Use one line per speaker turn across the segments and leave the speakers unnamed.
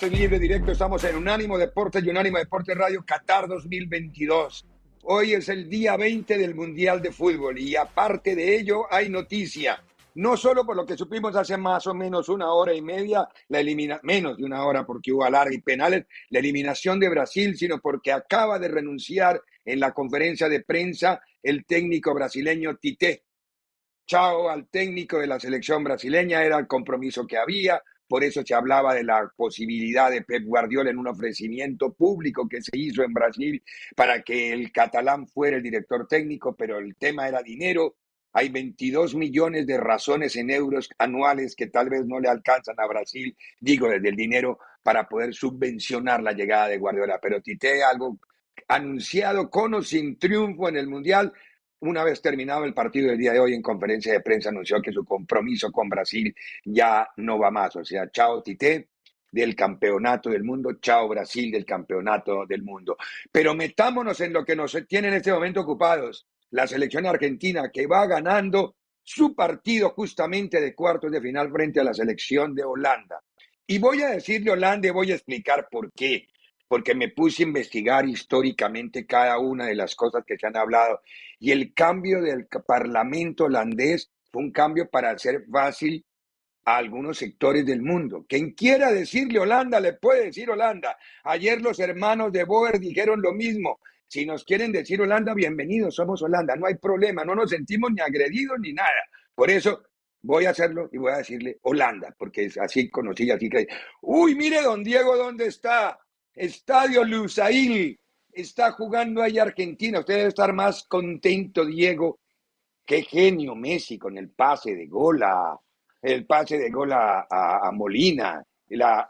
Tarde, estoy libre directo, estamos en Unánimo Deportes y Unánimo Deportes Radio Qatar 2022. Hoy es el día 20 del Mundial de Fútbol y aparte de ello hay noticia. No solo por lo que supimos hace más o menos una hora y media, la elimina menos de una hora porque hubo alargue y penales, la eliminación de Brasil, sino porque acaba de renunciar en la conferencia de prensa el técnico brasileño Tite. Chao al técnico de la selección brasileña, era el compromiso que había, por eso se hablaba de la posibilidad de Pep Guardiola en un ofrecimiento público que se hizo en Brasil para que el catalán fuera el director técnico, pero el tema era dinero. Hay 22 millones de razones en euros anuales que tal vez no le alcanzan a Brasil, digo, desde el dinero, para poder subvencionar la llegada de Guardiola. Pero Tite, algo anunciado con o sin triunfo en el Mundial, una vez terminado el partido del día de hoy en conferencia de prensa anunció que su compromiso con Brasil ya no va más. O sea, chao Tite del campeonato del mundo, chao Brasil del campeonato del mundo. Pero metámonos en lo que nos tiene en este momento ocupados. La selección argentina que va ganando su partido justamente de cuartos de final frente a la selección de Holanda. Y voy a decirle Holanda y voy a explicar por qué porque me puse a investigar históricamente cada una de las cosas que se han hablado. Y el cambio del Parlamento holandés fue un cambio para hacer fácil a algunos sectores del mundo. Quien quiera decirle Holanda, le puede decir Holanda. Ayer los hermanos de Boer dijeron lo mismo. Si nos quieren decir Holanda, bienvenidos, somos Holanda, no hay problema, no nos sentimos ni agredidos ni nada. Por eso voy a hacerlo y voy a decirle Holanda, porque es así conocí, así que, uy, mire don Diego, ¿dónde está? Estadio Lusail. Está jugando ahí Argentina. Usted debe estar más contento, Diego. Qué genio Messi con el pase de gol a, el pase de gol a, Molina.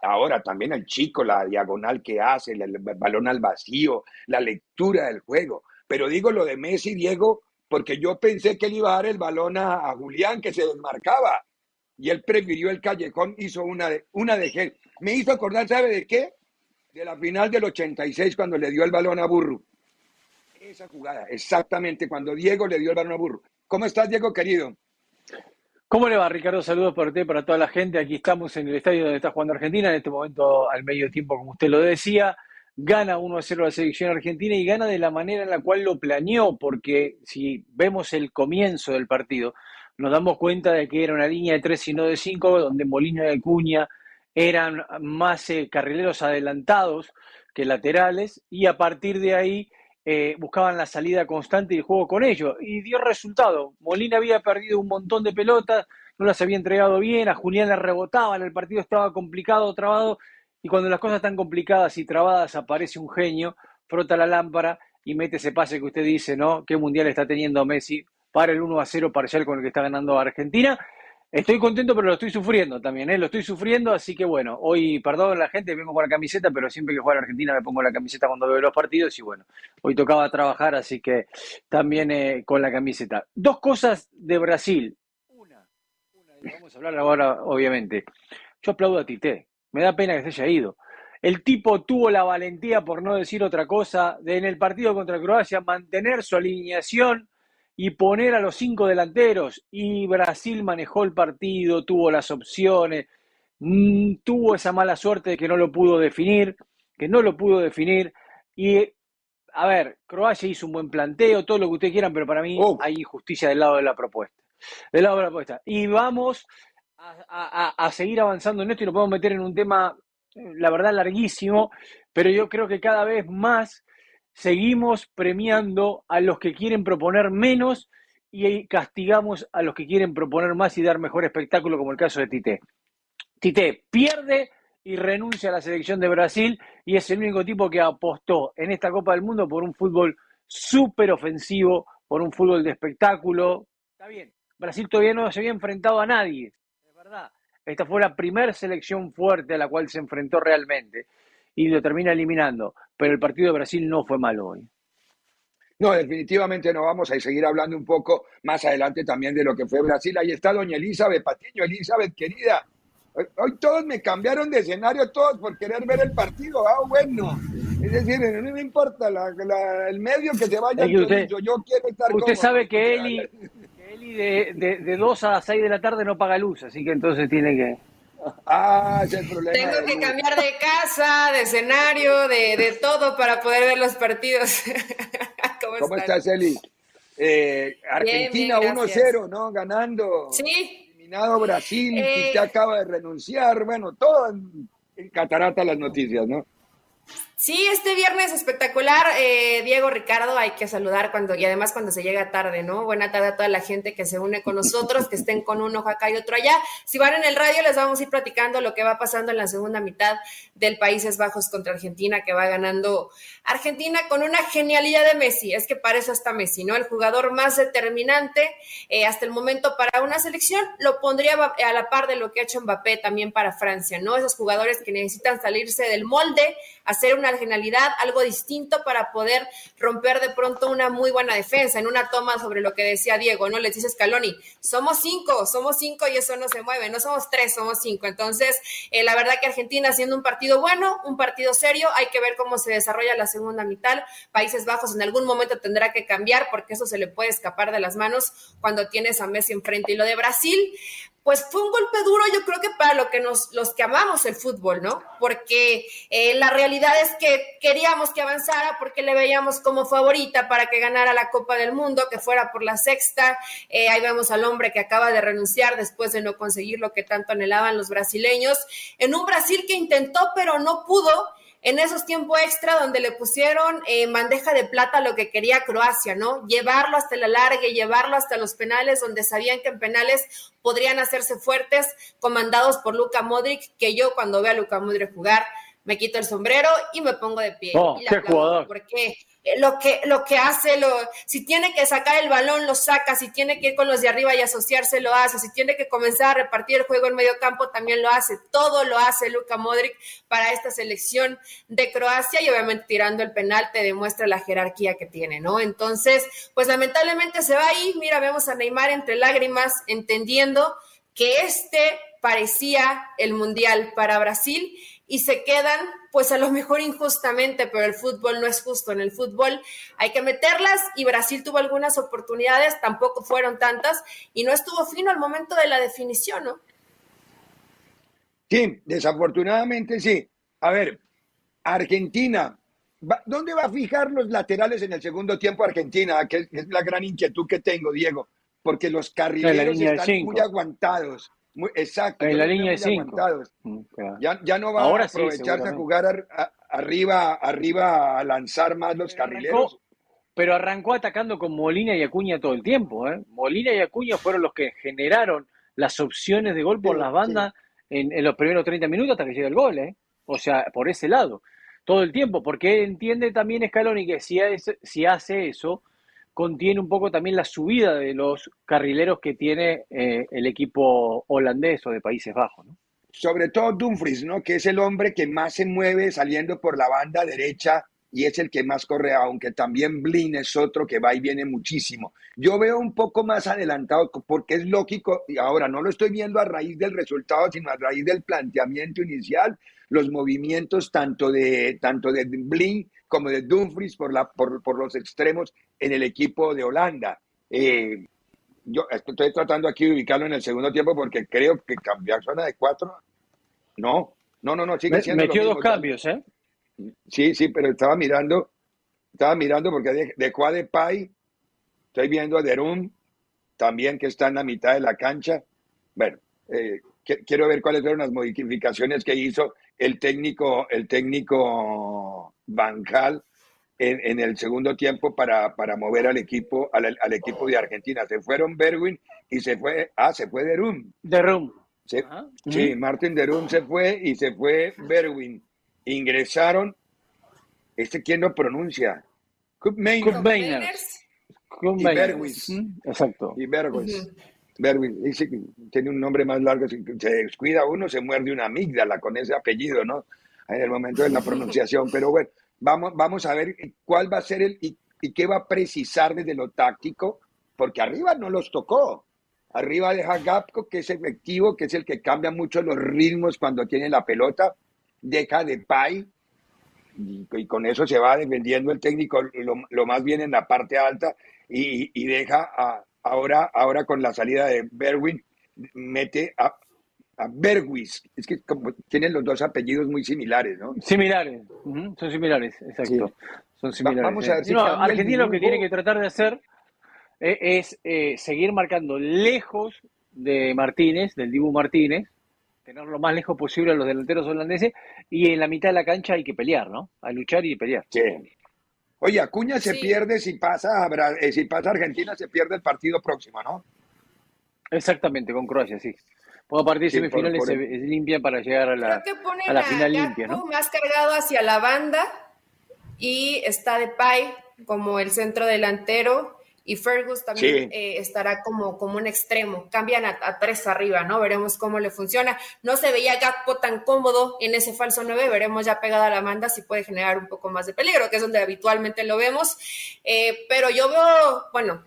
Ahora también el chico, la diagonal que hace, el, balón al vacío, la lectura del juego. Pero digo lo de Messi, Diego, porque yo pensé que él iba a dar el balón a, Julián, que se desmarcaba. Y él prefirió el callejón, hizo una de, una de Me hizo acordar, ¿sabe de qué? De la final del 86 cuando le dio el balón a Burro. Esa jugada, exactamente cuando Diego le dio el balón a Burro. ¿Cómo estás, Diego, querido?
¿Cómo le va, Ricardo? Saludos por ti, para toda la gente. Aquí estamos en el estadio donde está jugando Argentina, en este momento al medio tiempo, como usted lo decía. Gana 1 a 0 la selección argentina y gana de la manera en la cual lo planeó, porque si vemos el comienzo del partido, nos damos cuenta de que era una línea de 3 y no de 5, donde Molina y Acuña eran más eh, carrileros adelantados que laterales y a partir de ahí eh, buscaban la salida constante y el juego con ellos. Y dio resultado. Molina había perdido un montón de pelotas, no las había entregado bien, a Julián le rebotaban, el partido estaba complicado, trabado, y cuando las cosas están complicadas y trabadas aparece un genio, frota la lámpara y mete ese pase que usted dice, ¿no? ¿Qué mundial está teniendo Messi? Para el 1 a 0 parcial con el que está ganando Argentina Estoy contento, pero lo estoy sufriendo también, ¿eh? Lo estoy sufriendo, así que bueno, hoy, perdón la gente, vengo con la camiseta, pero siempre que juego a Argentina me pongo la camiseta cuando veo los partidos y bueno, hoy tocaba trabajar, así que también eh, con la camiseta. Dos cosas de Brasil. Una, una, vamos a hablar ahora, obviamente. Yo aplaudo a Tite, me da pena que se haya ido. El tipo tuvo la valentía, por no decir otra cosa, de en el partido contra Croacia mantener su alineación y poner a los cinco delanteros. Y Brasil manejó el partido, tuvo las opciones, mm, tuvo esa mala suerte de que no lo pudo definir, que no lo pudo definir. Y, a ver, Croacia hizo un buen planteo, todo lo que ustedes quieran, pero para mí oh. hay injusticia del lado de la propuesta. Del lado de la propuesta. Y vamos a, a seguir avanzando en esto y nos podemos meter en un tema, eh, la verdad, larguísimo, pero yo creo que cada vez más seguimos premiando a los que quieren proponer menos y castigamos a los que quieren proponer más y dar mejor espectáculo, como el caso de Tite. Tite pierde y renuncia a la selección de Brasil y es el único tipo que apostó en esta Copa del Mundo por un fútbol súper ofensivo, por un fútbol de espectáculo. Está bien, Brasil todavía no se había enfrentado a nadie, es verdad. Esta fue la primera selección fuerte a la cual se enfrentó realmente y lo termina eliminando. Pero el partido de Brasil no fue malo hoy.
No, definitivamente no vamos a seguir hablando un poco más adelante también de lo que fue Brasil. Ahí está doña Elizabeth Patiño. Elizabeth, querida, hoy todos me cambiaron de escenario, todos por querer ver el partido. Ah, bueno. Es decir, no me importa el medio que se vaya.
usted, yo, yo, quiero estar Usted sabe que Eli, que Eli de, de, de 2 a 6 de la tarde no paga luz, así que entonces tiene que...
Ah, es el problema.
Tengo que cambiar de casa, de escenario, de, de, todo para poder ver los partidos.
¿Cómo, estás, Eli? Eh, Argentina 1-0, ¿no? Ganando.
Sí.
Eliminado Brasil, eh, que acaba de renunciar. Bueno, todo en, en catarata las noticias, ¿no?
Sí, este viernes espectacular, eh, Diego Ricardo, hay que saludar cuando, y además cuando se llega tarde, ¿no? Buena tarde a toda la gente que se une con nosotros, que estén con uno acá y otro allá. Si van en el radio, les vamos a ir platicando lo que va pasando en la segunda mitad del Países Bajos contra Argentina, que va ganando Argentina con una genialidad de Messi. Es que para eso está Messi, ¿no? El jugador más determinante eh, hasta el momento para una selección, lo pondría a la par de lo que ha hecho Mbappé también para Francia, ¿no? Esos jugadores que necesitan salirse del molde, hacer una originalidad, algo distinto para poder romper de pronto una muy buena defensa. En una toma sobre lo que decía Diego, ¿no? Les dice Scaloni, somos cinco, somos cinco y eso no se mueve, no somos tres, somos cinco. Entonces, eh, la verdad que Argentina haciendo un partido bueno, un partido serio, hay que ver cómo se desarrolla la segunda mitad. Países Bajos en algún momento tendrá que cambiar porque eso se le puede escapar de las manos cuando tienes a Messi enfrente. Y lo de Brasil, pues fue un golpe duro, yo creo que para lo que nos, los que amamos el fútbol, ¿no? Porque eh, la realidad es que queríamos que avanzara porque le veíamos como favorita para que ganara la Copa del Mundo, que fuera por la sexta. Eh, ahí vemos al hombre que acaba de renunciar después de no conseguir lo que tanto anhelaban los brasileños. En un Brasil que intentó pero no pudo en esos tiempos extra donde le pusieron eh, bandeja de plata lo que quería Croacia, ¿no? Llevarlo hasta la larga, llevarlo hasta los penales, donde sabían que en penales podrían hacerse fuertes, comandados por Luka Modric, que yo cuando veo a Luka Modric jugar, me quito el sombrero y me pongo de pie.
Oh, qué jugador.
Porque lo que, lo que hace, lo, si tiene que sacar el balón, lo saca, si tiene que ir con los de arriba y asociarse, lo hace, si tiene que comenzar a repartir el juego en medio campo, también lo hace, todo lo hace Luka Modric para esta selección de Croacia y obviamente tirando el penal te demuestra la jerarquía que tiene, ¿no? Entonces, pues lamentablemente se va ahí, mira, vemos a Neymar entre lágrimas, entendiendo que este parecía el mundial para Brasil y se quedan, pues a lo mejor injustamente, pero el fútbol no es justo. En el fútbol hay que meterlas y Brasil tuvo algunas oportunidades, tampoco fueron tantas y no estuvo fino al momento de la definición, ¿no?
Sí, desafortunadamente sí. A ver, Argentina, ¿dónde va a fijar los laterales en el segundo tiempo Argentina? Que es la gran inquietud que tengo, Diego, porque los carrileros están muy aguantados exacto.
En la línea de cinco.
Mm, ya, ya, no va a aprovecharse a jugar arriba, arriba a lanzar más los carrileros.
pero arrancó atacando con Molina y Acuña todo el tiempo. ¿eh? Molina y Acuña fueron los que generaron las opciones de gol por las bandas en, los primeros 30 minutos hasta que llega el gol. ¿eh? O sea, por ese lado. Todo el tiempo, porque entiende también Scaloni que si, si hace eso, contiene un poco también la subida de los carrileros que tiene eh, el equipo holandés o de Países Bajos.
Sobre todo Dumfries, ¿no? que es el hombre que más se mueve saliendo por la banda derecha y es el que más corre, aunque también Blin es otro que va y viene muchísimo. Yo veo un poco más adelantado porque es lógico, y ahora no lo estoy viendo a raíz del resultado, sino a raíz del planteamiento inicial, los movimientos tanto de, tanto de Blin como de Dumfries por, la, por, por los extremos en el equipo de Holanda. Eh, yo estoy tratando aquí de ubicarlo en el segundo tiempo porque creo que cambiar zona de cuatro. No, no, no, no, sigue
siendo. Metió dos cambios, ¿eh?
Sí, sí, pero estaba mirando, estaba mirando porque de, de Pai, estoy viendo a Derum, también que está en la mitad de la cancha. Bueno, eh, quiero ver cuáles fueron las modificaciones que hizo el técnico, el técnico Bancal en, en el segundo tiempo para, para mover al equipo, al, al, equipo de Argentina. Se fueron Berwin y se fue, ah, se fue Derum.
Derum.
Sí, Martin Derum se fue y se fue Berwin ingresaron, este quién lo pronuncia,
Cup Y
Berwis.
Exacto.
Y Berwis. Dice que tiene un nombre más largo. Se descuida uno, se muerde una amígdala con ese apellido, ¿no? En el momento de la pronunciación. Pero bueno, vamos, vamos a ver cuál va a ser el y, y qué va a precisar desde lo táctico, porque arriba no los tocó. Arriba deja Gapco, que es efectivo, que es el que cambia mucho los ritmos cuando tiene la pelota deja de pay y, con eso se va defendiendo el técnico lo, más bien en la parte alta y, deja a, ahora, ahora con la salida de Berwin, mete a, a Berwis. Es que como tienen los dos apellidos muy similares, ¿no?
Similares, son similares, exacto. Son similares. Vamos a ver Argentina lo que tiene que tratar de hacer eh, es eh, seguir marcando lejos de Martínez, del Dibu Martínez, tener lo más lejos posible a los delanteros holandeses y en la mitad de la cancha hay que pelear, ¿no? A luchar y pelear.
Sí. Oye, Acuña se pierde si pasa, eh, si pasa Argentina, se pierde el partido próximo, ¿no?
Exactamente, con Croacia, sí. Pues a partir de semifinales se, limpia para llegar a la, a la final limpia, ¿no?
Más cargado hacia la banda y está de Pai como el centro delantero y Fergus también eh, estará como, como un extremo. Cambian a, tres arriba, ¿no? Veremos cómo le funciona. No se veía Gakpo tan cómodo en ese falso 9, veremos ya pegada a la manda si puede generar un poco más de peligro, que es donde habitualmente lo vemos. Eh, pero yo veo, bueno,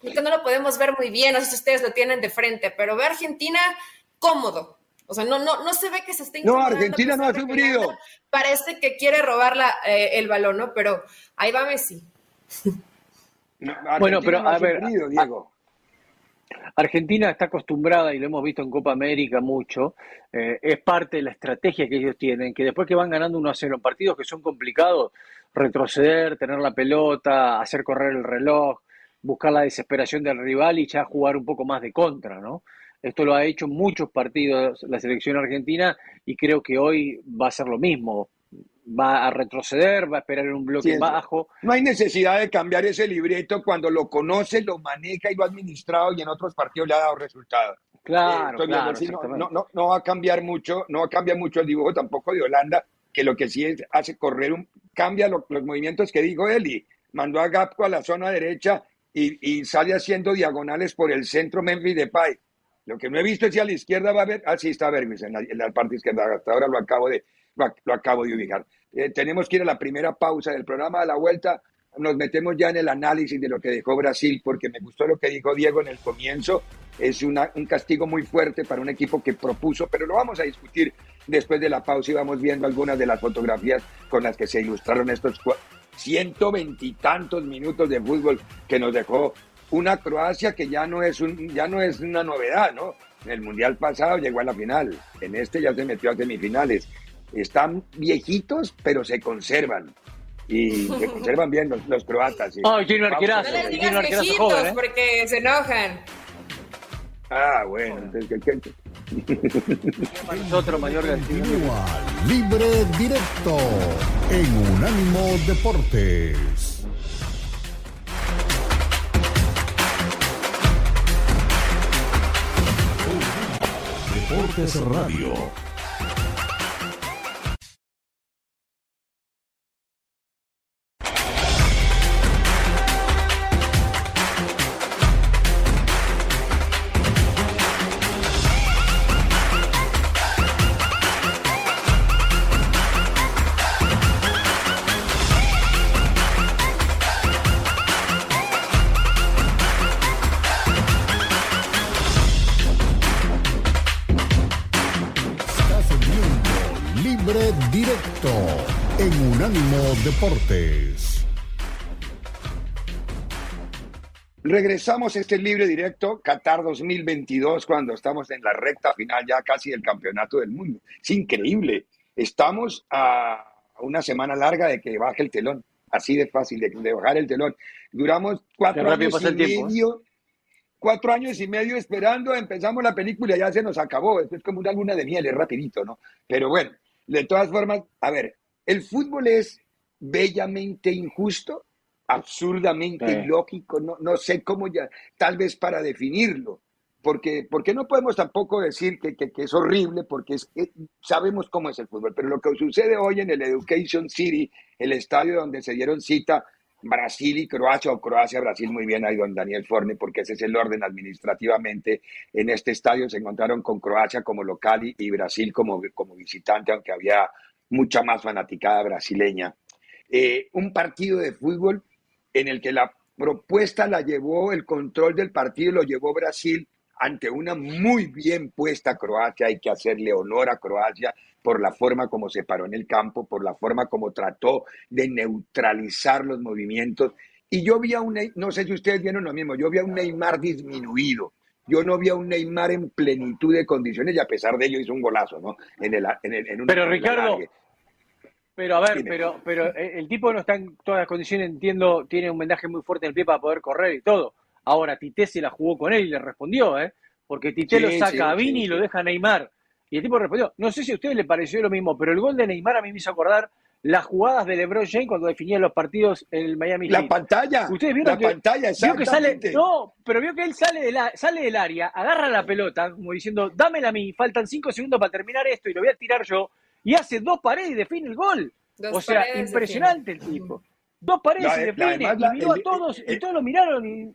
que no lo podemos ver muy bien, no sé si ustedes lo tienen de frente, pero ve a Argentina cómodo. O sea, no, no, no se ve que se esté
No, Argentina no ha sufrido.
Parece que quiere robar eh, el balón, ¿no? Pero ahí va Messi.
bueno, pero a ver, Diego. Argentina está acostumbrada, y lo hemos visto en Copa América mucho, eh, es parte de la estrategia que ellos tienen, que después que van ganando 1 a 0 en partidos que son complicados, retroceder, tener la pelota, hacer correr el reloj, buscar la desesperación del rival y ya jugar un poco más de contra, ¿no? Esto lo ha hecho muchos partidos la selección argentina y creo que hoy va a ser lo mismo va a retroceder, va a esperar en un bloque bajo.
No hay necesidad de cambiar ese libreto cuando lo conoce, lo maneja y lo ha administrado y en otros partidos le ha dado resultados.
Claro, eh, claro
no, no, no, va a cambiar mucho, no va a cambiar mucho el dibujo tampoco de Holanda, que lo que sí es, hace correr un, cambia los movimientos que dijo él y mandó a Gapco a la zona derecha y, y sale haciendo diagonales por el centro Memphis de Pai. Lo que no he visto es si a la izquierda va a haber, ah, sí está Bermis en en la parte izquierda, hasta ahora lo acabo de, lo, acabo de ubicar. Eh, tenemos que ir a la primera pausa del programa de la vuelta. Nos metemos ya en el análisis de lo que dejó Brasil, porque me gustó lo que dijo Diego en el comienzo. Es un castigo muy fuerte para un equipo que propuso, pero lo vamos a discutir después de la pausa y vamos viendo algunas de las fotografías con las que se ilustraron estos ciento veintitantos minutos de fútbol que nos dejó una Croacia que ya no es un, ya no es una novedad, ¿no? En el mundial pasado llegó a la final, en este ya se metió a semifinales están viejitos, pero se conservan. Y se conservan bien los, croatas.
Oh, un arquerazo.
No les digas viejitos joven, ¿eh? porque se enojan.
Ah, bueno. Entonces, ¿qué,
Otro mayor
Libre directo en Unánimo Deportes. Deportes Radio. Deportes.
Regresamos a este libre directo Qatar 2022 cuando estamos en la recta final ya casi del campeonato del mundo. Es increíble. Estamos a una semana larga de que baje el telón. Así de fácil, de, bajar el telón. Duramos cuatro años y ¿eh? medio. Cuatro años y medio esperando, empezamos la película y ya se nos acabó. Esto es como una luna de miel, es rapidito, ¿no? Pero bueno, de todas formas, a ver, el fútbol es bellamente injusto, absurdamente ilógico, no, no sé cómo ya, tal vez para definirlo, porque, porque no podemos tampoco decir que, que, es horrible, porque es, sabemos cómo es el fútbol, pero lo que sucede hoy en el Education City, el estadio donde se dieron cita Brasil y Croacia, o Croacia-Brasil, muy bien ahí don Daniel Forne, porque ese es el orden administrativamente. En este estadio se encontraron con Croacia como local y, Brasil como, como visitante, aunque había mucha más fanaticada brasileña. Eh, un partido de fútbol en el que la propuesta la llevó, el control del partido lo llevó Brasil ante una muy bien puesta Croacia. Hay que hacerle honor a Croacia por la forma como se paró en el campo, por la forma como trató de neutralizar los movimientos. Y yo vi a un, no sé si ustedes vieron lo mismo, yo vi a un Neymar disminuido. Yo no vi a un Neymar en plenitud de condiciones y a pesar de ello hizo un golazo, ¿no? En el, en
Pero Ricardo, pero a ver, pero, pero el tipo no está en todas las condiciones, entiendo, tiene un vendaje muy fuerte en el pie para poder correr y todo. Ahora, Tite se la jugó con él y le respondió, ¿eh? Porque Tite lo saca a Vini y lo deja a Neymar. Y el tipo respondió. No sé si a ustedes le pareció lo mismo, pero el gol de Neymar a mí me hizo acordar las jugadas de LeBron James cuando definía los partidos en el Miami
La pantalla.
Ustedes vieron la pantalla, que sale, no, pero vio que él sale, de la, sale del área, agarra la pelota, como diciendo, dámela a mí, faltan cinco segundos para terminar esto y lo voy a tirar yo y hace dos paredes y define el gol. o sea, impresionante el tipo. Dos paredes y define, y miró a todos, y todos lo miraron. Y...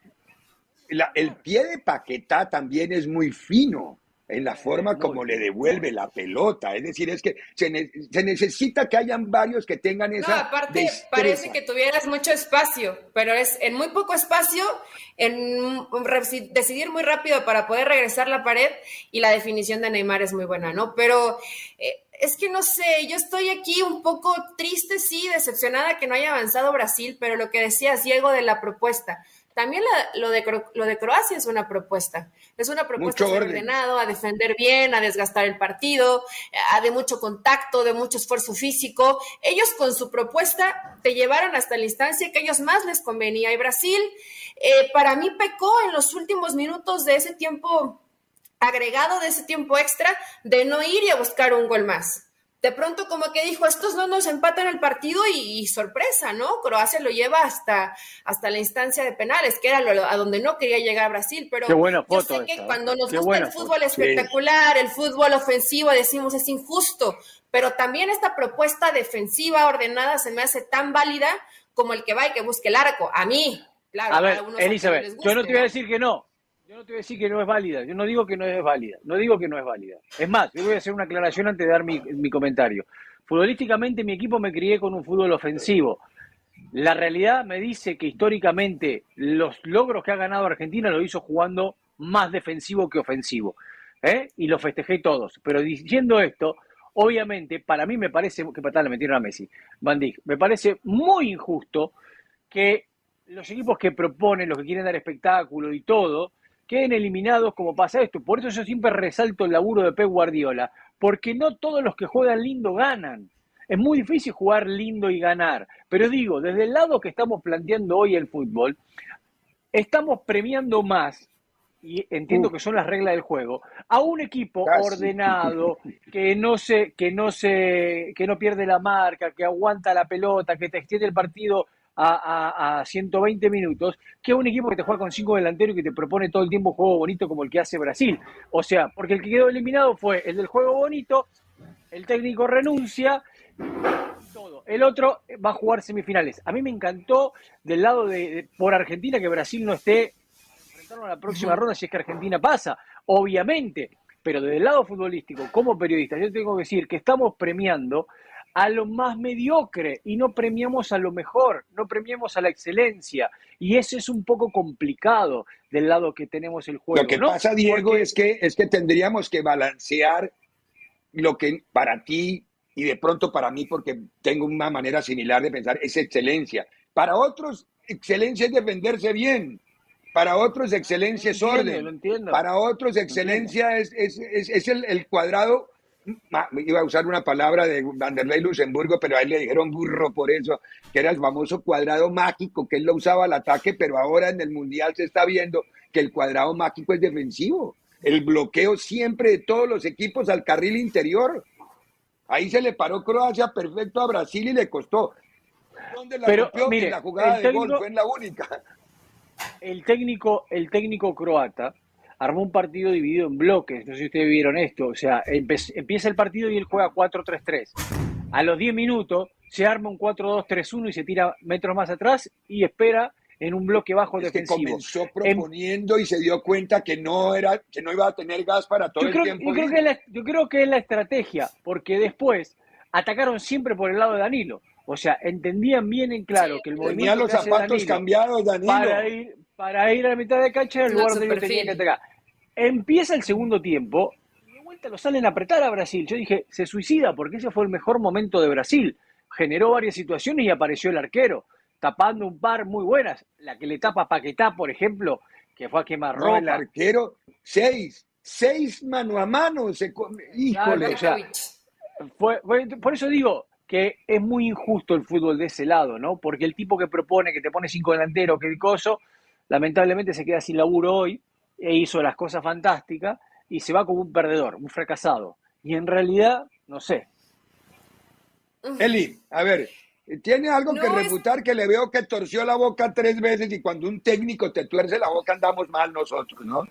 el pie de Paquetá también es muy fino en la forma como le devuelve la pelota. Es decir, es que se, necesita que hayan varios que tengan esa. No,
aparte, parece que tuvieras mucho espacio, pero es en muy poco espacio, en decidir muy rápido para poder regresar la pared y la definición de Neymar es muy buena, ¿no? Pero. Eh, es que no sé, yo estoy aquí un poco triste, sí, decepcionada que no haya avanzado Brasil, pero lo que decías, Diego, de la propuesta. También lo, de, lo de Croacia es una propuesta. Es una propuesta de ordenado, a defender bien, a desgastar el partido, a de mucho contacto, de mucho esfuerzo físico. Ellos con su propuesta te llevaron hasta la instancia que a ellos más les convenía. Y Brasil, eh, para mí, pecó en los últimos minutos de ese tiempo agregado, de ese tiempo extra, de no ir y a buscar un gol más de pronto como que dijo, estos no nos empatan el partido y, sorpresa, ¿no? Croacia lo lleva hasta, hasta la instancia de penales, que era lo, a donde no quería llegar Brasil, pero yo sé que ¿eh? cuando nos gusta el fútbol espectacular, el fútbol ofensivo, decimos es injusto, pero también esta propuesta defensiva ordenada se me hace tan válida como el que va y que busque el arco. A mí, claro.
A ver, Elizabeth, yo no te voy a decir que no, yo no te voy a decir que no es válida, yo no digo que no es válida, no digo que no es válida. Es más, yo voy a hacer una aclaración antes de dar mi, comentario. Futbolísticamente mi equipo me crié con un fútbol ofensivo. La realidad me dice que históricamente los logros que ha ganado Argentina lo hizo jugando más defensivo que ofensivo. ¿eh? Y lo festejé todos. Pero diciendo esto, obviamente, para mí me parece, que patada le metieron a Messi, Van me parece muy injusto que los equipos que proponen, los que quieren dar espectáculo y todo, queden eliminados como pasa esto. Por eso yo siempre resalto el laburo de Pep Guardiola, porque no todos los que juegan lindo ganan. Es muy difícil jugar lindo y ganar, pero digo, desde el lado que estamos planteando hoy el fútbol, estamos premiando más, y entiendo que son las reglas del juego, a un equipo ordenado, que no se, que no se, que no pierde la marca, que aguanta la pelota, que te extiende el partido a, a, 120 minutos que un equipo que te juega con cinco delanteros y que te propone todo el tiempo un juego bonito como el que hace Brasil. O sea, porque el que quedó eliminado fue el del juego bonito, el técnico renuncia, todo. El otro va a jugar semifinales. A mí me encantó del lado de, por Argentina que Brasil no esté enfrentando a la próxima ronda si es que Argentina pasa, obviamente. Pero desde el lado futbolístico, como periodista, yo tengo que decir que estamos premiando a lo más mediocre y no premiamos a lo mejor, no premiamos a la excelencia. Y eso es un poco complicado del lado que tenemos el juego.
Lo que pasa, Diego, es, que, es que tendríamos que balancear lo que para ti y de pronto para mí, porque tengo una manera similar de pensar, es excelencia. Para otros, excelencia es defenderse bien. Para otros, excelencia es orden. Para otros, excelencia es, es, el, el, cuadrado. Iba a usar una palabra de Vanderlei Luxemburgo, pero a él le dijeron burro por eso, que era el famoso cuadrado mágico, que él lo usaba al ataque, pero ahora en el Mundial se está viendo que el cuadrado mágico es defensivo. El bloqueo siempre de todos los equipos al carril interior. Ahí se le paró Croacia perfecto a Brasil y le costó. ¿Dónde la
Pero, mire,
la jugada de gol fue en la única.
El técnico, el técnico croata armó un partido dividido en bloques. No sé si ustedes vieron esto. O sea, empieza el partido y él juega 4-3-3. A los 10 minutos se arma un 4-2-3-1 y se tira metros más atrás y espera en un bloque bajo defensivo.
Que comenzó proponiendo y se dio cuenta que no era, que no iba a tener gas para todo el tiempo.
Yo creo, que la, yo creo que es la estrategia, porque después atacaron siempre por el lado de Danilo. O sea, entendían bien en claro que el movimiento. Tenía
los zapatos cambiados, Danilo.
Para ir, para ir a la mitad de cancha en lugar donde tenía que atacar. Empieza el segundo tiempo y de vuelta lo salen a apretar a Brasil. Yo dije, se suicida porque ese fue el mejor momento de Brasil. Generó varias situaciones y apareció el arquero tapando un par muy buenas. La que le tapa Paquetá, por ejemplo, que fue a quemar ropa.
el arquero, seis, seis mano a mano. Se Híjole.
por eso digo que es muy injusto el fútbol de ese lado, ¿no? Porque el tipo que propone que te pone cinco delanteros, que el coso, lamentablemente se queda sin laburo hoy e hizo las cosas fantásticas y se va como un perdedor, un fracasado. Y en realidad, no sé.
Eli, a ver, tiene algo que refutar que le veo que torció la boca tres veces y cuando un técnico te tuerce la boca andamos mal nosotros, ¿no?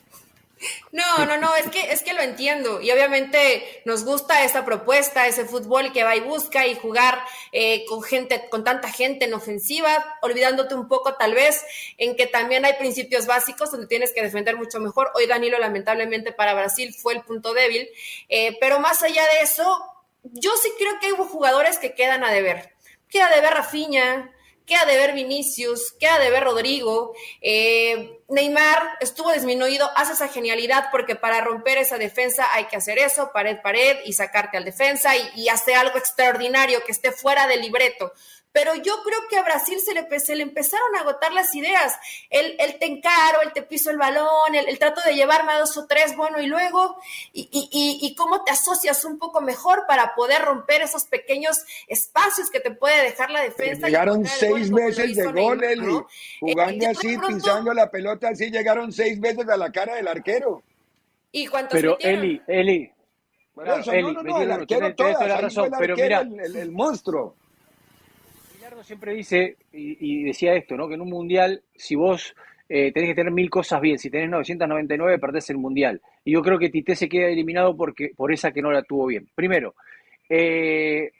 No, no, no, es que, es que lo entiendo. Y obviamente nos gusta esa propuesta, ese fútbol que va y busca y jugar eh, con gente, con tanta gente en ofensiva, olvidándote un poco tal vez en que también hay principios básicos donde tienes que defender mucho mejor. Hoy Danilo, lamentablemente, para Brasil fue el punto débil. Eh, pero más allá de eso, yo sí creo que hubo jugadores que quedan a deber queda de ver Rafiña, queda de ver Vinicius, queda de ver Rodrigo. Eh, Neymar estuvo disminuido, hace esa genialidad porque para romper esa defensa hay que hacer eso, pared, pared y sacarte al defensa y, y hacer algo extraordinario que esté fuera del libreto pero yo creo que a Brasil se le, se le empezaron a agotar las ideas. El, el te encaro, el te piso el balón, el, trato de llevarme a dos o tres, bueno, y luego, y, y, y, cómo te asocias un poco mejor para poder romper esos pequeños espacios que te puede dejar la defensa.
Llegaron seis veces de gol, Eli, eh, jugando así, pisando la pelota así, llegaron seis veces a la cara del arquero.
¿Y cuántos
Pero Eli, Eli,
Eli, no, no, el arquero todas, razón, pero mira, el monstruo
siempre dice, y, decía esto, ¿no? Que en un mundial, si vos eh, tenés que tener mil cosas bien, si tenés 999, perdés el mundial. Y yo creo que Tite se queda eliminado porque, por esa que no la tuvo bien. Primero, eh,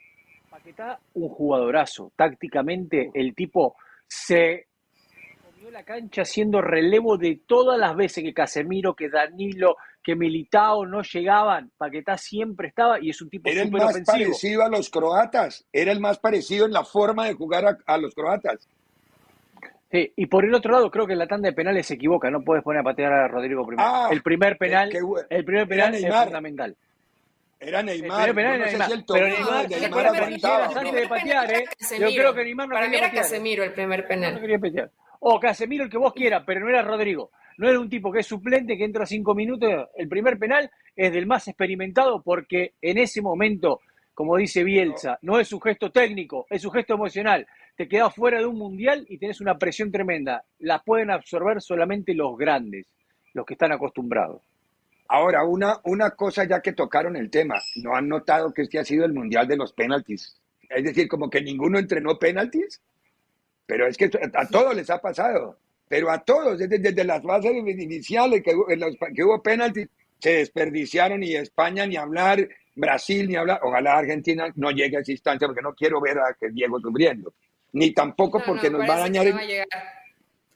Paquetá, un jugadorazo. Tácticamente, el tipo se la cancha haciendo relevo de todas las veces que Casemiro, que Danilo, que Militao no llegaban, Paquetá siempre estaba y es un tipo
Era
el
más parecido a los croatas, era el más parecido en la forma de jugar a, los croatas.
Sí, y por el otro lado, creo que la tanda de penales se equivoca, no puedes poner a patear a Rodrigo primero. Ah, el primer penal, el primer penal es fundamental.
Era Neymar. El penal
era Neymar. pero Neymar, Neymar, antes de patear, ¿eh? Yo creo que Neymar no
Para
mí era
Casemiro el primer penal. No
quería patear. O Casemiro el que vos quieras, pero no era Rodrigo no era un tipo que es suplente, que entra cinco minutos. El primer penal es del más experimentado porque en ese momento, como dice Bielsa, no es su gesto técnico, es su gesto emocional. Te quedas fuera de un mundial y tenés una presión tremenda. La pueden absorber solamente los grandes, los que están acostumbrados.
Ahora, una, una cosa ya que tocaron el tema, ¿no han notado que este ha sido el mundial de los penaltis? Es decir, como que ninguno entrenó penaltis, pero es que a todos les ha pasado pero a todos, desde, las bases iniciales que, que hubo penaltis, se desperdiciaron y España ni hablar, Brasil ni hablar, ojalá Argentina no llegue a esa instancia porque no quiero ver a que Diego sufriendo, ni tampoco porque nos va a dañar.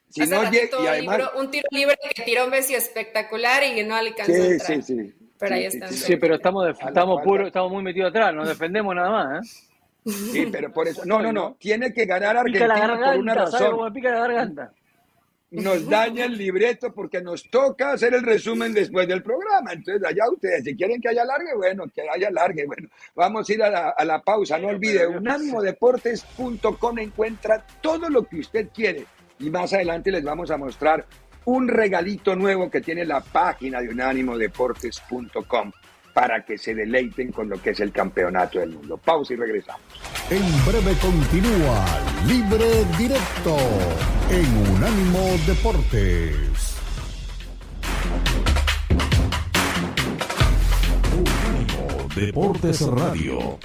Si no llega, y además, un tiro libre que tiró Messi espectacular y que no alcanzó sí, a. Sí, sí,
pero ahí están. Sí, pero estamos, estamos, puro, estamos muy metidos atrás, nos defendemos nada más. ¿eh?
Sí, pero por eso. No, no, no. Tiene que ganar Argentina por una razón.
pica la garganta.
nos daña el libreto porque nos toca hacer el resumen después del programa. Entonces, allá ustedes, si quieren que haya largue, bueno, que haya largue. Bueno, vamos a ir a la, a la pausa. No olvide, unánimodeportes.com encuentra todo lo que usted quiere. Y más adelante les vamos a mostrar un regalito nuevo que tiene la página de unánimodeportes.com para que se deleiten con lo que es el campeonato del mundo. Pausa y regresamos.
En breve continúa Libre Directo en Unánimo Deportes. Unánimo Deportes Radio.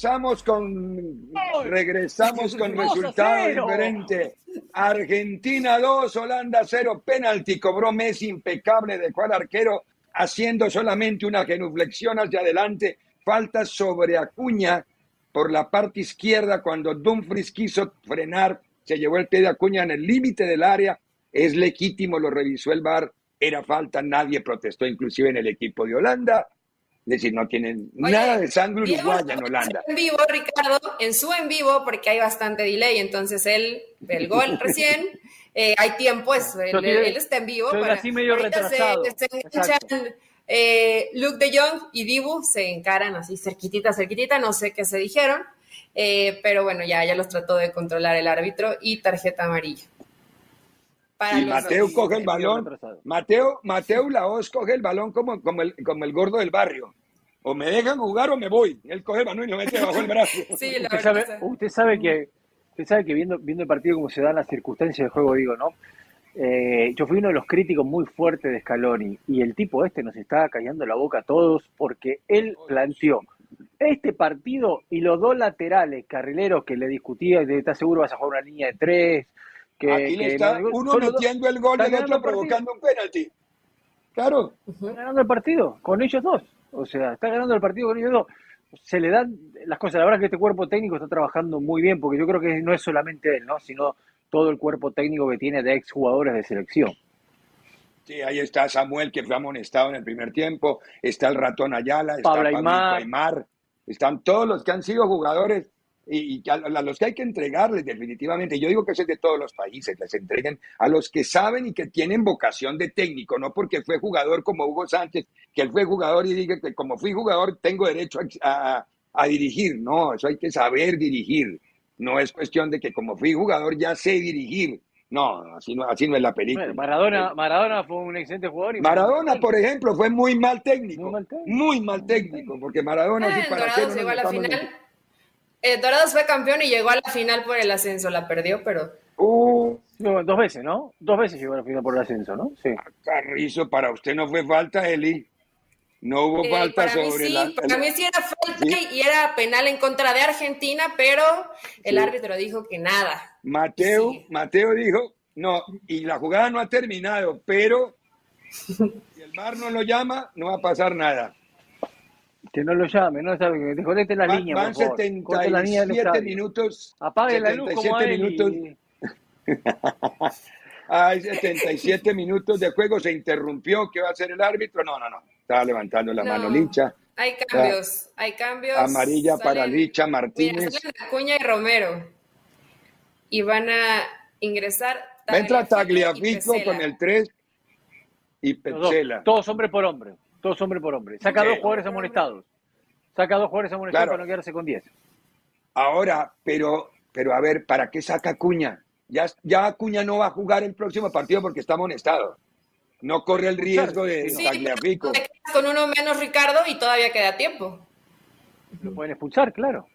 Regresamos con regresamos resultado
cero.
diferente. Argentina 2, Holanda 0, penalti cobró Messi impecable, dejó al arquero haciendo solamente una genuflexión hacia adelante, falta sobre Acuña por la parte izquierda cuando Dumfries quiso frenar, se llevó el pie de Acuña en el límite del área, es legítimo, lo revisó el VAR, era falta, nadie protestó, inclusive en el equipo de Holanda. Es decir, no tienen
Oye,
nada de sangre uruguaya en Holanda.
En vivo, Ricardo, en su en vivo, porque hay bastante delay, entonces él ve el gol recién, eh, hay tiempo, es, él, está en vivo.
soy así medio
se-
retrasado.
Se,
Exacto.
enganchan, eh, Luke de Jong y Dibu se encaran así cerquitita, cerquitita, no sé qué se dijeron, eh, pero bueno, ya, ya los trató de controlar el árbitro y tarjeta amarilla. Para
Y Mateo
dos.
coge el balón. Mateo, Mateo Laos coge el balón como, como, el, como el gordo del barrio. O me dejan jugar o me voy. Él coge el balón y lo mete bajo el brazo.
Sí, la
Usted sabe,
sí.
usted sabe que, usted sabe que viendo, viendo el partido como se dan las circunstancias del juego, digo, ¿no? Eh, yo fui uno de los críticos muy fuertes de Scaloni y el tipo este nos estaba callando la boca a todos porque él planteó este partido y los dos laterales carrileros que le discutía, de ¿estás seguro vas a jugar una línea de tres? Que,
Aquí le
que
está
no-
uno
son los dos-
metiendo el gol y el otro provocando un penalti. Claro.
Está ganando el partido con ellos dos. O sea, está ganando el partido con. Se le dan las cosas. La verdad es que este cuerpo técnico está trabajando muy bien, porque yo creo que no es solamente él, ¿no? Sino todo el cuerpo técnico que tiene de exjugadores de selección.
Sí, ahí está Samuel que fue amonestado en el primer tiempo. Está el ratón Ayala. Está
Pablo Aimar.
Aymar. Están todos los que han sido jugadores y, a, a los que hay que entregarles definitivamente. Yo digo que eso es de todos los países. Les entreguen a los que saben y que tienen vocación de técnico, no porque fue jugador como Hugo Sánchez, que él fue jugador y diga que como fui jugador tengo derecho a, a- a dirigir. No, eso hay que saber dirigir. No es cuestión de que como fui jugador ya sé dirigir. No, así no, así no es la película.
Bueno, Maradona, Maradona fue un excelente jugador. y-
Maradona, por ejemplo, fue muy mal técnico.
Muy mal técnico.
Muy mal técnico, porque Maradona
Ah,
sí
en
para
llegó a la final. Eh, Dorados fue campeón y llegó a la final por el ascenso, la perdió, pero
Uh,
No, dos veces, ¿no? Dos veces llegó a la final por el ascenso, ¿no? Sí.
Carrizo, para usted no fue falta, Eli. No hubo
eh,
falta
para mí
sobre
sí,
la.
para mí sí era falta
Sí.
y era penal en contra de Argentina, pero el
Sí.
árbitro dijo que nada.
Mateo,
Sí.
Mateo dijo, no, y la jugada no ha terminado, pero si el mar no lo llama, no va a pasar nada.
Que no lo llame, no sabe que desconecte la
Va-
línea,
van
por favor. Corte la línea del
77
estadio.
minutos.
Apague la luz como a
77
él
minutos.
y-
Hay 77 minutos de juego, se interrumpió. ¿Qué va a hacer el árbitro? No, no, no. Estaba levantando la
No.
mano Licha.
Hay cambios, hay cambios.
Amarilla para Licha
Mira,
Martínez.
salen Acuña y Romero. Y van a ingresar.
Va a entrar
y
Tagliafico con el 3 y
dos,
Petzela.
todos hombre por hombre. Todos hombre por hombre. Saca dos jugadores amonestados. Saca dos jugadores amonestados
Claro.
para no quedarse con 10.
Ahora, pero, pero a ver, ¿para qué saca Acuña? Ya, ya Acuña no va a jugar el próximo partido porque está amonestado. No corre el riesgo de
Sí,
Tagliafico.
te quedas con uno menos, Ricardo, y todavía queda tiempo.
Lo pueden expulsar, claro.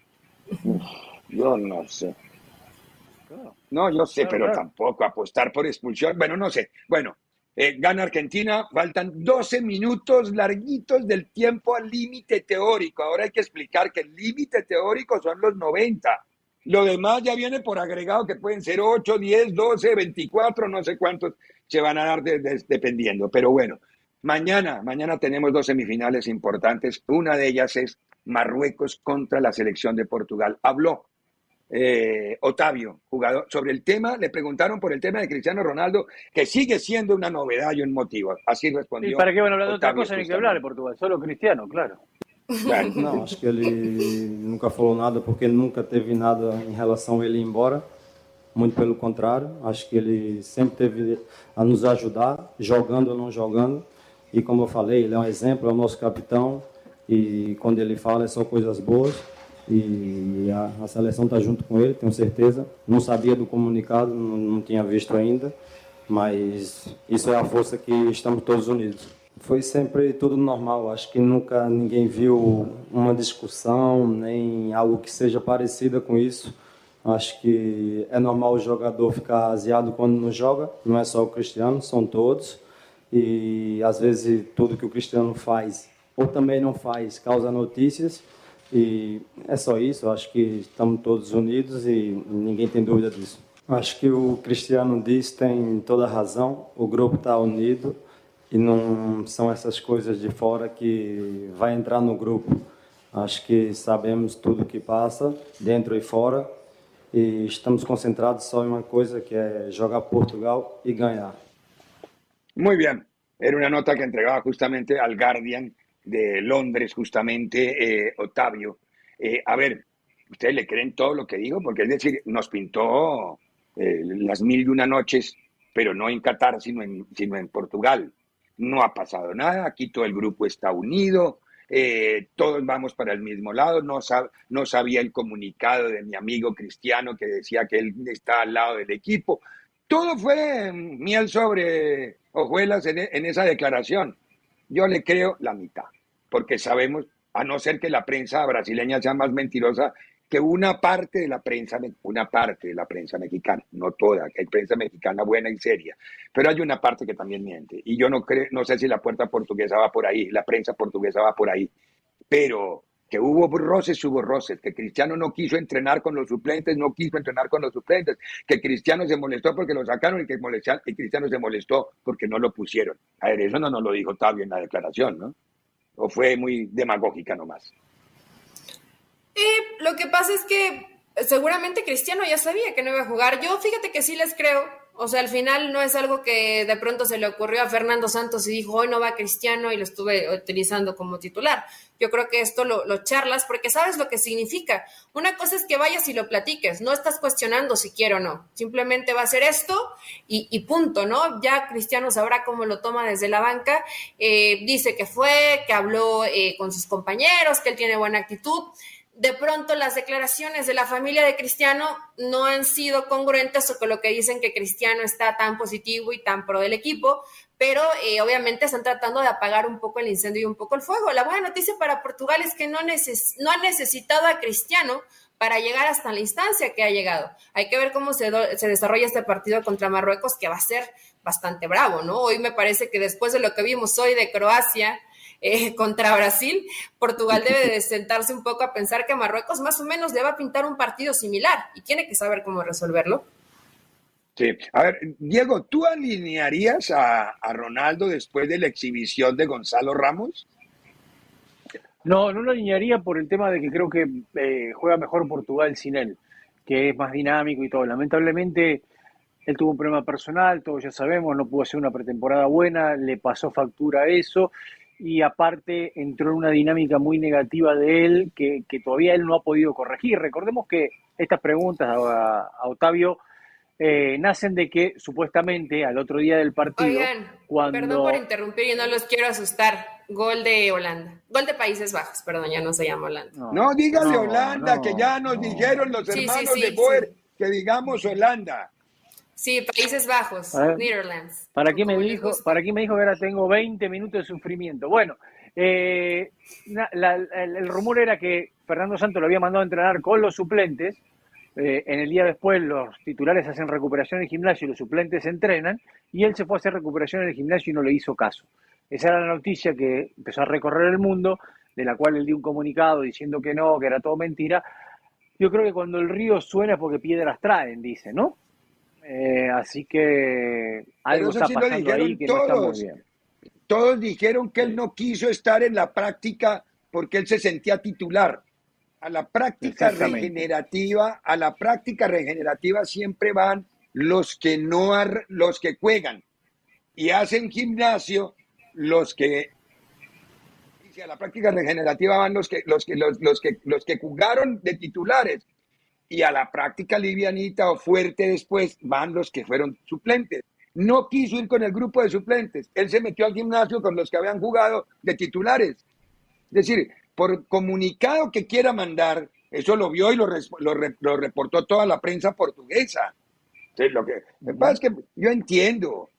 Yo no sé.
Claro.
No, yo sé,
Claro,
pero
claro.
tampoco apostar por expulsión. Bueno, no sé. Bueno, Eh, gana Argentina, faltan 12 minutos larguitos del tiempo al límite teórico. Ahora hay que explicar que el límite teórico son los 90. Lo demás ya viene por agregado que pueden ser 8, 10, 12, 24, no sé cuántos se van a dar dependiendo. Pero bueno, mañana, mañana tenemos dos semifinales importantes. Una de ellas es Marruecos contra la selección de Portugal. Habló eh, Otavio, jugador, sobre el tema, le preguntaron por el tema de Cristiano Ronaldo, que sigue siendo una novedad y un motivo. Así respondió.
¿Y para qué van a hablar de otra cosa ni que hablar de Portugal? Solo Cristiano, claro.
Claro. Não, acho que ele nunca falou nada porque nunca teve nada em relação a ele ir embora. Muito pelo contrário, acho que ele sempre teve a nos ajudar, jogando ou não jogando. E como eu falei, ele é um exemplo, é o nosso capitão. E quando ele fala é só coisas boas e a, a seleção está junto com ele, tenho certeza. Não sabia do comunicado, não, não tinha visto ainda, mas isso é a força que estamos todos unidos. Foi sempre tudo normal, acho que nunca ninguém viu uma discussão, nem algo que seja parecida com isso. Acho que é normal o jogador ficar aziado quando não joga, não é só o Cristiano, são todos. E às vezes tudo que o Cristiano faz ou também não faz causa notícias e é só isso, acho que estamos todos unidos e ninguém tem dúvida disso. Acho que o Cristiano diz tem toda a razão, o grupo está unido e não são essas coisas de fora que vai entrar no grupo. Acho que sabemos tudo que passa, dentro e fora, e estamos concentrados só em uma coisa que é jogar Portugal e ganhar.
Muy bien. Era una nota que entregaba justamente al Guardian de Londres, justamente, eh, Octavio. Eh, a ver, ¿ustedes le creen todo lo que digo? Porque es decir, nos pintó eh, las mil y una noches, pero no en Qatar, sino en, sino en Portugal. No ha pasado nada, aquí todo el grupo está unido, todos vamos para el mismo lado, no, no sabía el comunicado de mi amigo Cristiano que decía que él está al lado del equipo. Todo fue miel sobre hojuelas en esa declaración. Yo le creo la mitad porque sabemos, a no ser que la prensa brasileña sea más mentirosa que una parte de la prensa, una parte de la prensa mexicana, no toda, hay prensa mexicana buena y seria, pero hay una parte que también miente. Y yo no creo, no sé si la puerta portuguesa va por ahí, la prensa portuguesa va por ahí, pero que hubo roces, hubo roces, que Cristiano no quiso entrenar con los suplentes, no quiso entrenar con los suplentes, que Cristiano se molestó porque lo sacaron y que y Cristiano se molestó porque no lo pusieron. A ver, eso no nos lo dijo Octavio en la declaración, ¿no? ¿O fue muy demagógica nomás?
Eh, lo que pasa es que seguramente Cristiano ya sabía que no iba a jugar. Yo fíjate que sí les creo. O sea, al final no es algo que de pronto se le ocurrió a Fernando Santos y dijo, hoy no va Cristiano y lo estuve utilizando como titular. Yo creo que esto lo, charlas porque sabes lo que significa. Una cosa es que vayas y lo platiques, no estás cuestionando si quiere o no. Simplemente va a ser esto y, punto, ¿no? Ya Cristiano sabrá cómo lo toma desde la banca. Eh, dice que fue, que habló eh, con sus compañeros, que él tiene buena actitud de pronto las declaraciones de la familia de Cristiano no han sido congruentes con lo que dicen que Cristiano está tan positivo y tan pro del equipo, pero eh, obviamente están tratando de apagar un poco el incendio y un poco el fuego. La buena noticia para Portugal es que no, no ha necesitado a Cristiano para llegar hasta la instancia que ha llegado. Hay que ver cómo se, se desarrolla este partido contra Marruecos, que va a ser bastante bravo, ¿no? Hoy me parece que después de lo que vimos hoy de Croacia, eh, contra Brasil, Portugal debe de sentarse un poco a pensar que Marruecos más o menos le va a pintar un partido similar y tiene que saber cómo resolverlo.
Sí, a ver, Diego, ¿tú alinearías a, Ronaldo después de la exhibición de Gonzalo Ramos?
No, no lo alinearía por el tema de que creo que eh, juega mejor Portugal sin él, que es más dinámico y todo. Lamentablemente, él tuvo un problema personal, todos ya sabemos, no pudo hacer una pretemporada buena, le pasó factura a eso y aparte entró en una dinámica muy negativa de él que, todavía él no ha podido corregir. Recordemos que estas preguntas a, Octavio eh, nacen de que supuestamente al otro día del partido... cuando...
perdón por interrumpir, yo no los quiero asustar. Gol de Holanda. Gol de Países Bajos, perdón, ya no se llama Holanda.
No, dígale Holanda, que ya nos dijeron los hermanos de Boer que digamos Holanda.
Sí, Países Bajos, Netherlands.
¿Para qué me dijo? ¿Para qué me dijo que ahora tengo 20 minutos de sufrimiento? Bueno, eh, el, rumor era que Fernando Santos lo había mandado a entrenar con los suplentes eh, en el día después los titulares hacen recuperación en el gimnasio y los suplentes entrenan, y él se fue a hacer recuperación en el gimnasio y no le hizo caso. Esa era la noticia que empezó a recorrer el mundo, de la cual él dio un comunicado diciendo que no, que era todo mentira. Yo creo que cuando el río suena es porque piedras traen, dice, ¿no? Eh, así que algo está pasando ahí que
todos,
no está muy bien.
Todos dijeron que él no quiso estar en la práctica porque él se sentía titular. A la práctica regenerativa, a la práctica regenerativa siempre van los que no los que juegan. Y hacen gimnasio, los que a la práctica regenerativa van los que los que los, los que los que jugaron de titulares y a la práctica livianita o fuerte después van los que fueron suplentes. No quiso ir con el grupo de suplentes. Él se metió al gimnasio con los que habían jugado de titulares. Es decir, por comunicado que quiera mandar, eso lo vio y lo, lo, reportó toda la prensa portuguesa. lo que, pasa es que yo entiendo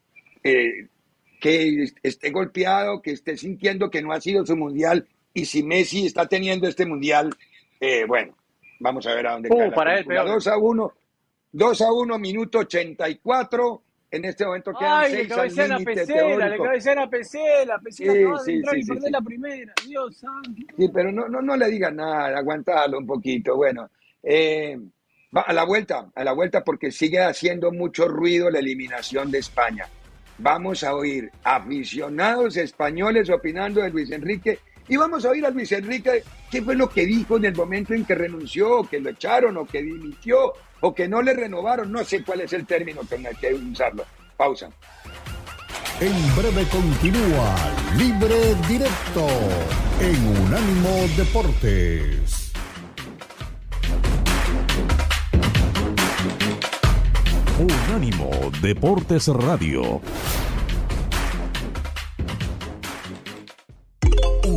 eh, que esté golpeado, que esté sintiendo que no ha sido su mundial y si Messi está teniendo este mundial, eh, bueno, vamos a ver a dónde
uh, para él,
2 a 1, 2 a 1, minuto 84. En este momento quedan
Ay,
seis
le cabecean a Pesela, le cabecean a Pesela, Pesela sí, acaba de entrar sí, y perder la primera, Dios santo.
Sí, pero no, no, no le digan nada, aguantalo un poquito, bueno. Eh, va a la vuelta, a la vuelta porque sigue haciendo mucho ruido la eliminación de España. Vamos a oír aficionados españoles opinando de Luis Enrique y vamos a oír a Luis Enrique qué fue lo que dijo en el momento en que renunció, que lo echaron, o que dimitió, o que no le renovaron. No sé cuál es el término con el que usarlo. Pausa.
En breve continúa Libre Directo en Unánimo Deportes. Unánimo Deportes Radio.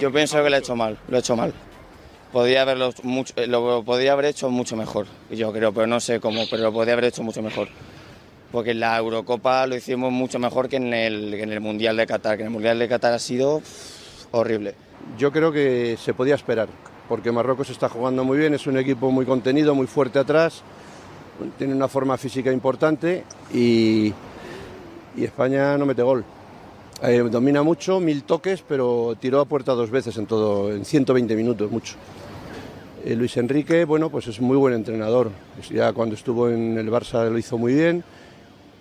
Yo pienso que lo he hecho mal, lo he hecho mal. Podría haberlo mucho, eh, lo podría haber hecho mucho mejor, yo creo, pero no sé cómo, pero lo podría haber hecho mucho mejor. Porque en la Eurocopa lo hicimos mucho mejor que en el, en el Mundial de Qatar, que en el Mundial de Qatar ha sido horrible.
Yo creo que se podía esperar, porque Marruecos está jugando muy bien, es un equipo muy contenido, muy fuerte atrás, tiene una forma física importante y, y España no mete gol. Eh, domina mucho, mil toques, pero tiró a puerta dos veces en todo, en 120 minutos, mucho. Eh, Luis Enrique, bueno, pues es muy buen entrenador. Ya cuando estuvo en el Barça lo hizo muy bien.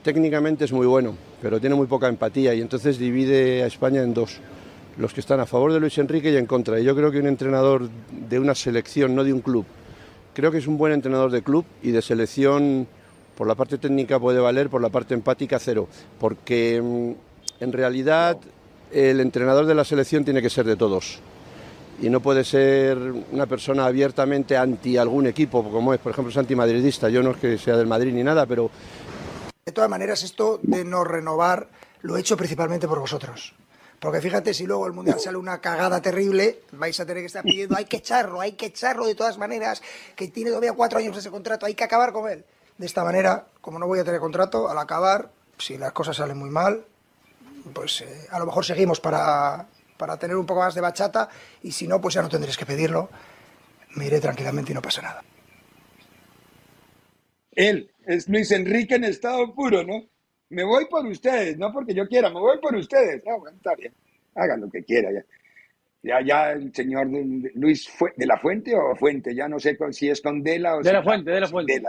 Técnicamente es muy bueno, pero tiene muy poca empatía y entonces divide a España en dos. Los que están a favor de Luis Enrique y en contra. Y yo creo que un entrenador de una selección, no de un club, creo que es un buen entrenador de club y de selección por la parte técnica puede valer, por la parte empática cero. Porque mm, en realidad, el entrenador de la selección tiene que ser de todos. Y no puede ser una persona abiertamente anti algún equipo, como es, por ejemplo, es antimadridista. Yo no es que sea del Madrid ni nada, pero.
De todas maneras, esto de no renovar lo he hecho principalmente por vosotros. Porque fíjate, si luego el Mundial sale una cagada terrible, vais a tener que estar pidiendo, hay que echarlo, hay que echarlo de todas maneras, que tiene todavía cuatro años ese contrato, hay que acabar con él. De esta manera, como no voy a tener contrato, al acabar, si las cosas salen muy mal, pues eh, a lo mejor seguimos para, para tener un poco más de bachata y si no, pues ya no tendréis que pedirlo. Me iré tranquilamente y no pasa nada.
Él es Luis Enrique en estado puro, ¿no? Me voy por ustedes, no porque yo quiera, me voy por ustedes. Ah, bueno, está bien, hagan lo que quiera ya. Ya, ya el señor Luis de la Fuente o Fuente, ya no sé si es con Dela o
de la Fuente, de la Fuente.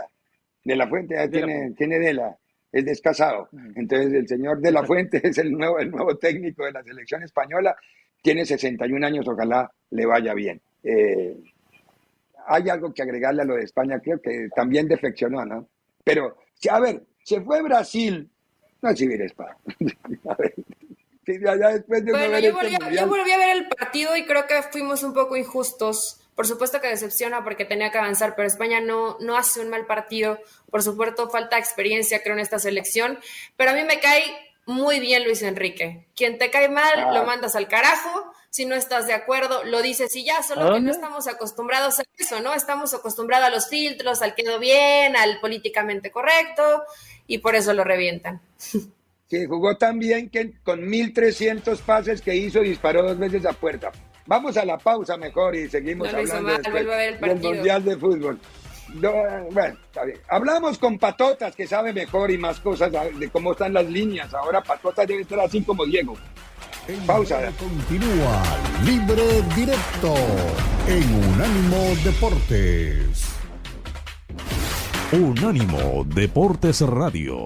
De la, Fuente, ya tiene, tiene Dela es descasado. Entonces el señor de la Fuente es el nuevo, el nuevo técnico de la selección española, tiene 61 años, ojalá le vaya bien. Eh, hay algo que agregarle a lo de España, creo que también defeccionó, ¿no? Pero, a ver, se fue Brasil, no es España. a ver, Sí, ya después de
bueno, yo
este
volví, a, yo volví a ver el partido y creo que fuimos un poco injustos. Por supuesto que decepciona porque tenía que avanzar, pero España no, no hace un mal partido. Por supuesto, falta experiencia, creo, en esta selección. Pero a mí me cae muy bien Luis Enrique. Quien te cae mal,
Ah.
lo mandas al carajo. Si no estás de acuerdo, lo dices y ya,
¿A
solo que no estamos acostumbrados a eso, ¿no? Estamos acostumbrados a los filtros, al quedó bien, al políticamente correcto, y por eso lo revientan.
que jugó tan bien que con 1.300 pases que hizo disparó dos veces a puerta. Vamos a la pausa mejor y seguimos
No
hablando
mal,
después
vuelvo a ver el
del. Mundial de Fútbol. No, bueno, está bien. Hablamos con Patotas, que sabe mejor y más cosas de cómo están las líneas. Ahora Patotas debe estar así como Diego. Pausa.
Continúa Libre Directo en Unánimo Deportes.
Unánimo Deportes Radio.